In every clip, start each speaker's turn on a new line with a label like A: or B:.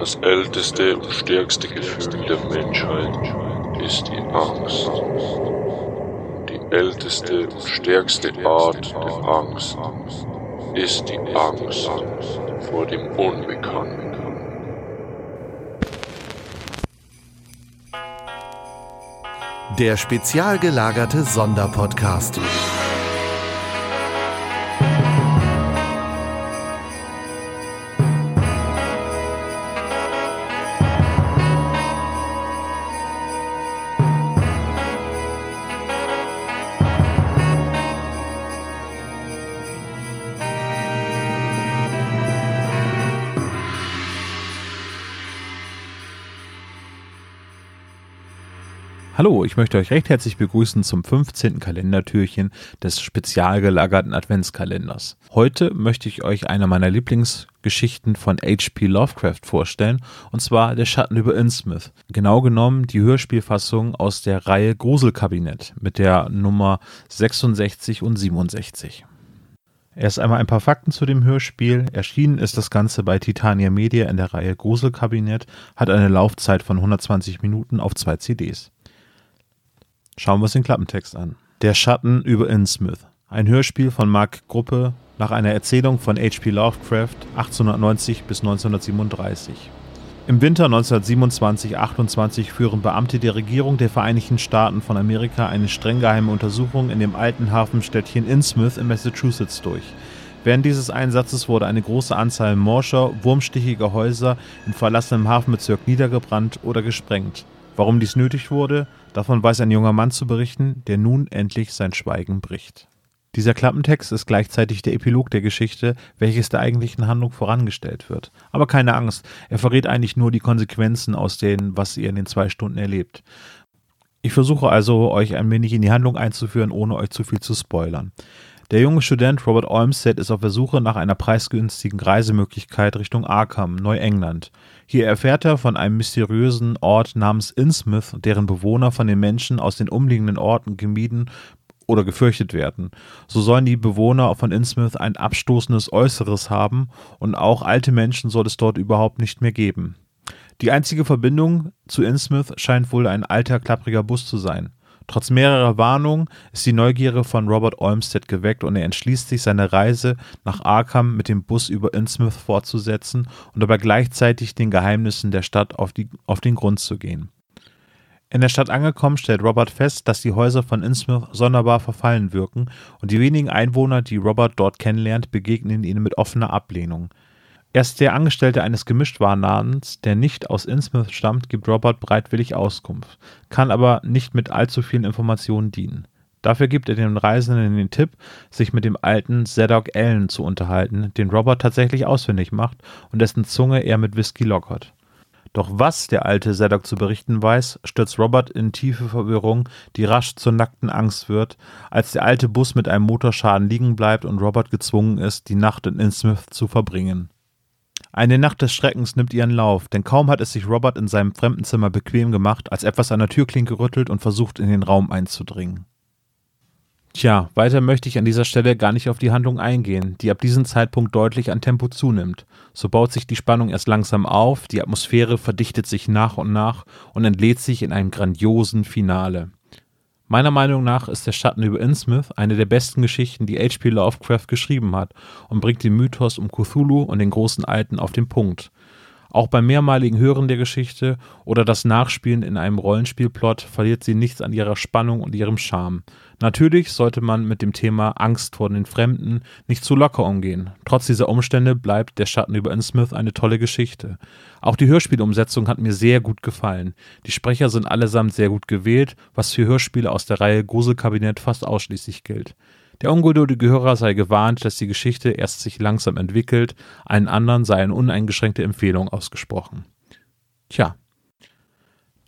A: Das älteste und stärkste Gefühl der Menschheit ist die Angst. Die älteste und stärkste Art der Angst ist die Angst vor dem Unbekannten.
B: Der spezial gelagerte Sonderpodcast.
C: Hallo, ich möchte euch recht herzlich begrüßen zum 15. Kalendertürchen des spezial gelagerten Adventskalenders. Heute möchte ich euch eine meiner Lieblingsgeschichten von H.P. Lovecraft vorstellen, und zwar Der Schatten über Innsmouth. Genau genommen die Hörspielfassung aus der Reihe Gruselkabinett mit der Nummer 66 und 67. Erst einmal ein paar Fakten zu dem Hörspiel. Erschienen ist das Ganze bei Titania Media in der Reihe Gruselkabinett, hat eine Laufzeit von 120 Minuten auf zwei CDs. Schauen wir uns den Klappentext an. Der Schatten über Innsmouth. Ein Hörspiel von Mark Gruppe nach einer Erzählung von H.P. Lovecraft 1890 bis 1937. Im Winter 1927-28 führen Beamte der Regierung der Vereinigten Staaten von Amerika eine streng geheime Untersuchung in dem alten Hafenstädtchen Innsmouth in Massachusetts durch. Während dieses Einsatzes wurde eine große Anzahl morscher, wurmstichiger Häuser in verlassenem Hafenbezirk niedergebrannt oder gesprengt. Warum dies nötig wurde, davon weiß ein junger Mann zu berichten, der nun endlich sein Schweigen bricht. Dieser Klappentext ist gleichzeitig der Epilog der Geschichte, welches der eigentlichen Handlung vorangestellt wird. Aber keine Angst, er verrät eigentlich nur die Konsequenzen aus dem, was ihr in den zwei Stunden erlebt. Ich versuche also, euch ein wenig in die Handlung einzuführen, ohne euch zu viel zu spoilern. Der junge Student Robert Olmsted ist auf der Suche nach einer preisgünstigen Reisemöglichkeit Richtung Arkham, Neuengland. Hier erfährt er von einem mysteriösen Ort namens Innsmouth, deren Bewohner von den Menschen aus den umliegenden Orten gemieden oder gefürchtet werden. So sollen die Bewohner von Innsmouth ein abstoßendes Äußeres haben und auch alte Menschen soll es dort überhaupt nicht mehr geben. Die einzige Verbindung zu Innsmouth scheint wohl ein alter, klappriger Bus zu sein. Trotz mehrerer Warnungen ist die Neugierde von Robert Olmsted geweckt und er entschließt sich, seine Reise nach Arkham mit dem Bus über Innsmouth fortzusetzen und dabei gleichzeitig den Geheimnissen der Stadt auf, die, auf den Grund zu gehen. In der Stadt angekommen stellt Robert fest, dass die Häuser von Innsmouth sonderbar verfallen wirken und die wenigen Einwohner, die Robert dort kennenlernt, begegnen ihnen mit offener Ablehnung. Erst der Angestellte eines Gemischtwarenladens, der nicht aus Innsmouth stammt, gibt Robert bereitwillig Auskunft, kann aber nicht mit allzu vielen Informationen dienen. Dafür gibt er den Reisenden den Tipp, sich mit dem alten Zadok Allen zu unterhalten, den Robert tatsächlich ausfindig macht und dessen Zunge er mit Whisky lockert. Doch was der alte Zadok zu berichten weiß, stürzt Robert in tiefe Verwirrung, die rasch zur nackten Angst wird, als der alte Bus mit einem Motorschaden liegen bleibt und Robert gezwungen ist, die Nacht in Innsmouth zu verbringen. Eine Nacht des Schreckens nimmt ihren Lauf, denn kaum hat es sich Robert in seinem Fremdenzimmer bequem gemacht, als etwas an der Türklinke rüttelt und versucht, in den Raum einzudringen. Tja, weiter möchte ich an dieser Stelle gar nicht auf die Handlung eingehen, die ab diesem Zeitpunkt deutlich an Tempo zunimmt. So baut sich die Spannung erst langsam auf, die Atmosphäre verdichtet sich nach und nach und entlädt sich in einem grandiosen Finale. Meiner Meinung nach ist der Schatten über Innsmouth eine der besten Geschichten, die H.P. Lovecraft geschrieben hat und bringt den Mythos um Cthulhu und den großen Alten auf den Punkt. Auch beim mehrmaligen Hören der Geschichte oder das Nachspielen in einem Rollenspielplot verliert sie nichts an ihrer Spannung und ihrem Charme. Natürlich sollte man mit dem Thema Angst vor den Fremden nicht zu locker umgehen. Trotz dieser Umstände bleibt Der Schatten über Innsmouth eine tolle Geschichte. Auch die Hörspielumsetzung hat mir sehr gut gefallen. Die Sprecher sind allesamt sehr gut gewählt, was für Hörspiele aus der Reihe Gruselkabinett fast ausschließlich gilt. Der ungeduldige Hörer sei gewarnt, dass die Geschichte erst sich langsam entwickelt, allen anderen sei eine uneingeschränkte Empfehlung ausgesprochen. Tja,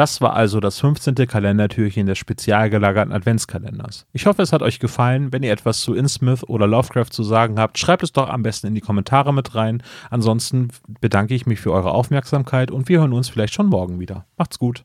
C: das war also das 15. Kalendertürchen des spezial gelagerten Adventskalenders. Ich hoffe, es hat euch gefallen. Wenn ihr etwas zu Innsmouth oder Lovecraft zu sagen habt, schreibt es doch am besten in die Kommentare mit rein. Ansonsten bedanke ich mich für eure Aufmerksamkeit und wir hören uns vielleicht schon morgen wieder. Macht's gut.